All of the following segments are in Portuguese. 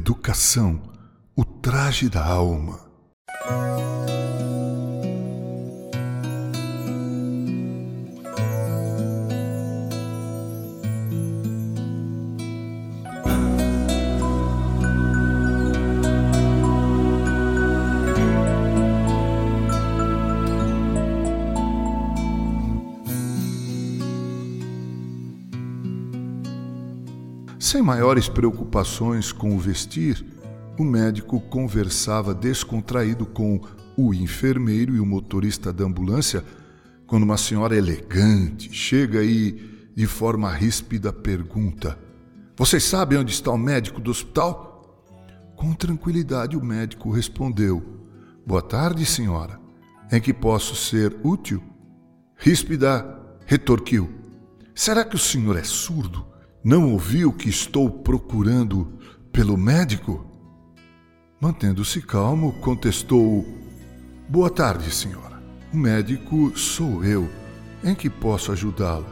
Educação, o traje da alma. Sem maiores preocupações com o vestir, o médico conversava descontraído com o enfermeiro e o motorista da ambulância quando uma senhora elegante chega e, de forma ríspida, pergunta: Vocês sabem onde está o médico do hospital? Com tranquilidade, o médico respondeu: Boa tarde, senhora. Em que posso ser útil? Ríspida retorquiu: Será que o senhor é surdo? Não ouviu que estou procurando pelo médico? Mantendo-se calmo, contestou: Boa tarde, senhora. O médico sou eu. Em que posso ajudá-la?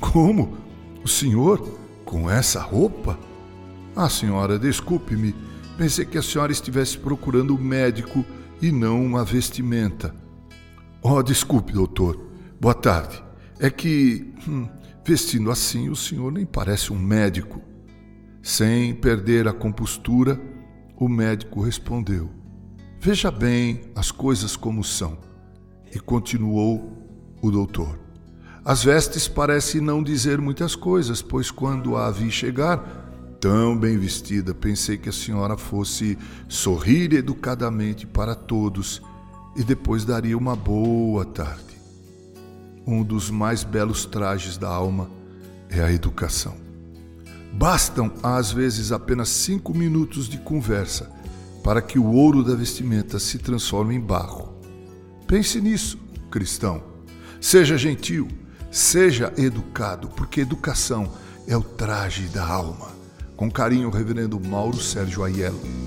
Como? O senhor? Com essa roupa? Ah, senhora, desculpe-me. Pensei que a senhora estivesse procurando o médico e não uma vestimenta. Oh, desculpe, doutor. Boa tarde. É que. Hum, Vestindo assim, o senhor nem parece um médico. Sem perder a compostura, o médico respondeu: Veja bem as coisas como são. E continuou o doutor. As vestes parecem não dizer muitas coisas, pois quando a vi chegar, tão bem vestida, pensei que a senhora fosse sorrir educadamente para todos e depois daria uma boa tarde um dos mais belos trajes da alma é a educação. Bastam, às vezes, apenas cinco minutos de conversa para que o ouro da vestimenta se transforme em barro. Pense nisso, cristão. Seja gentil, seja educado, porque educação é o traje da alma. Com carinho, Reverendo Mauro Sérgio Aiello.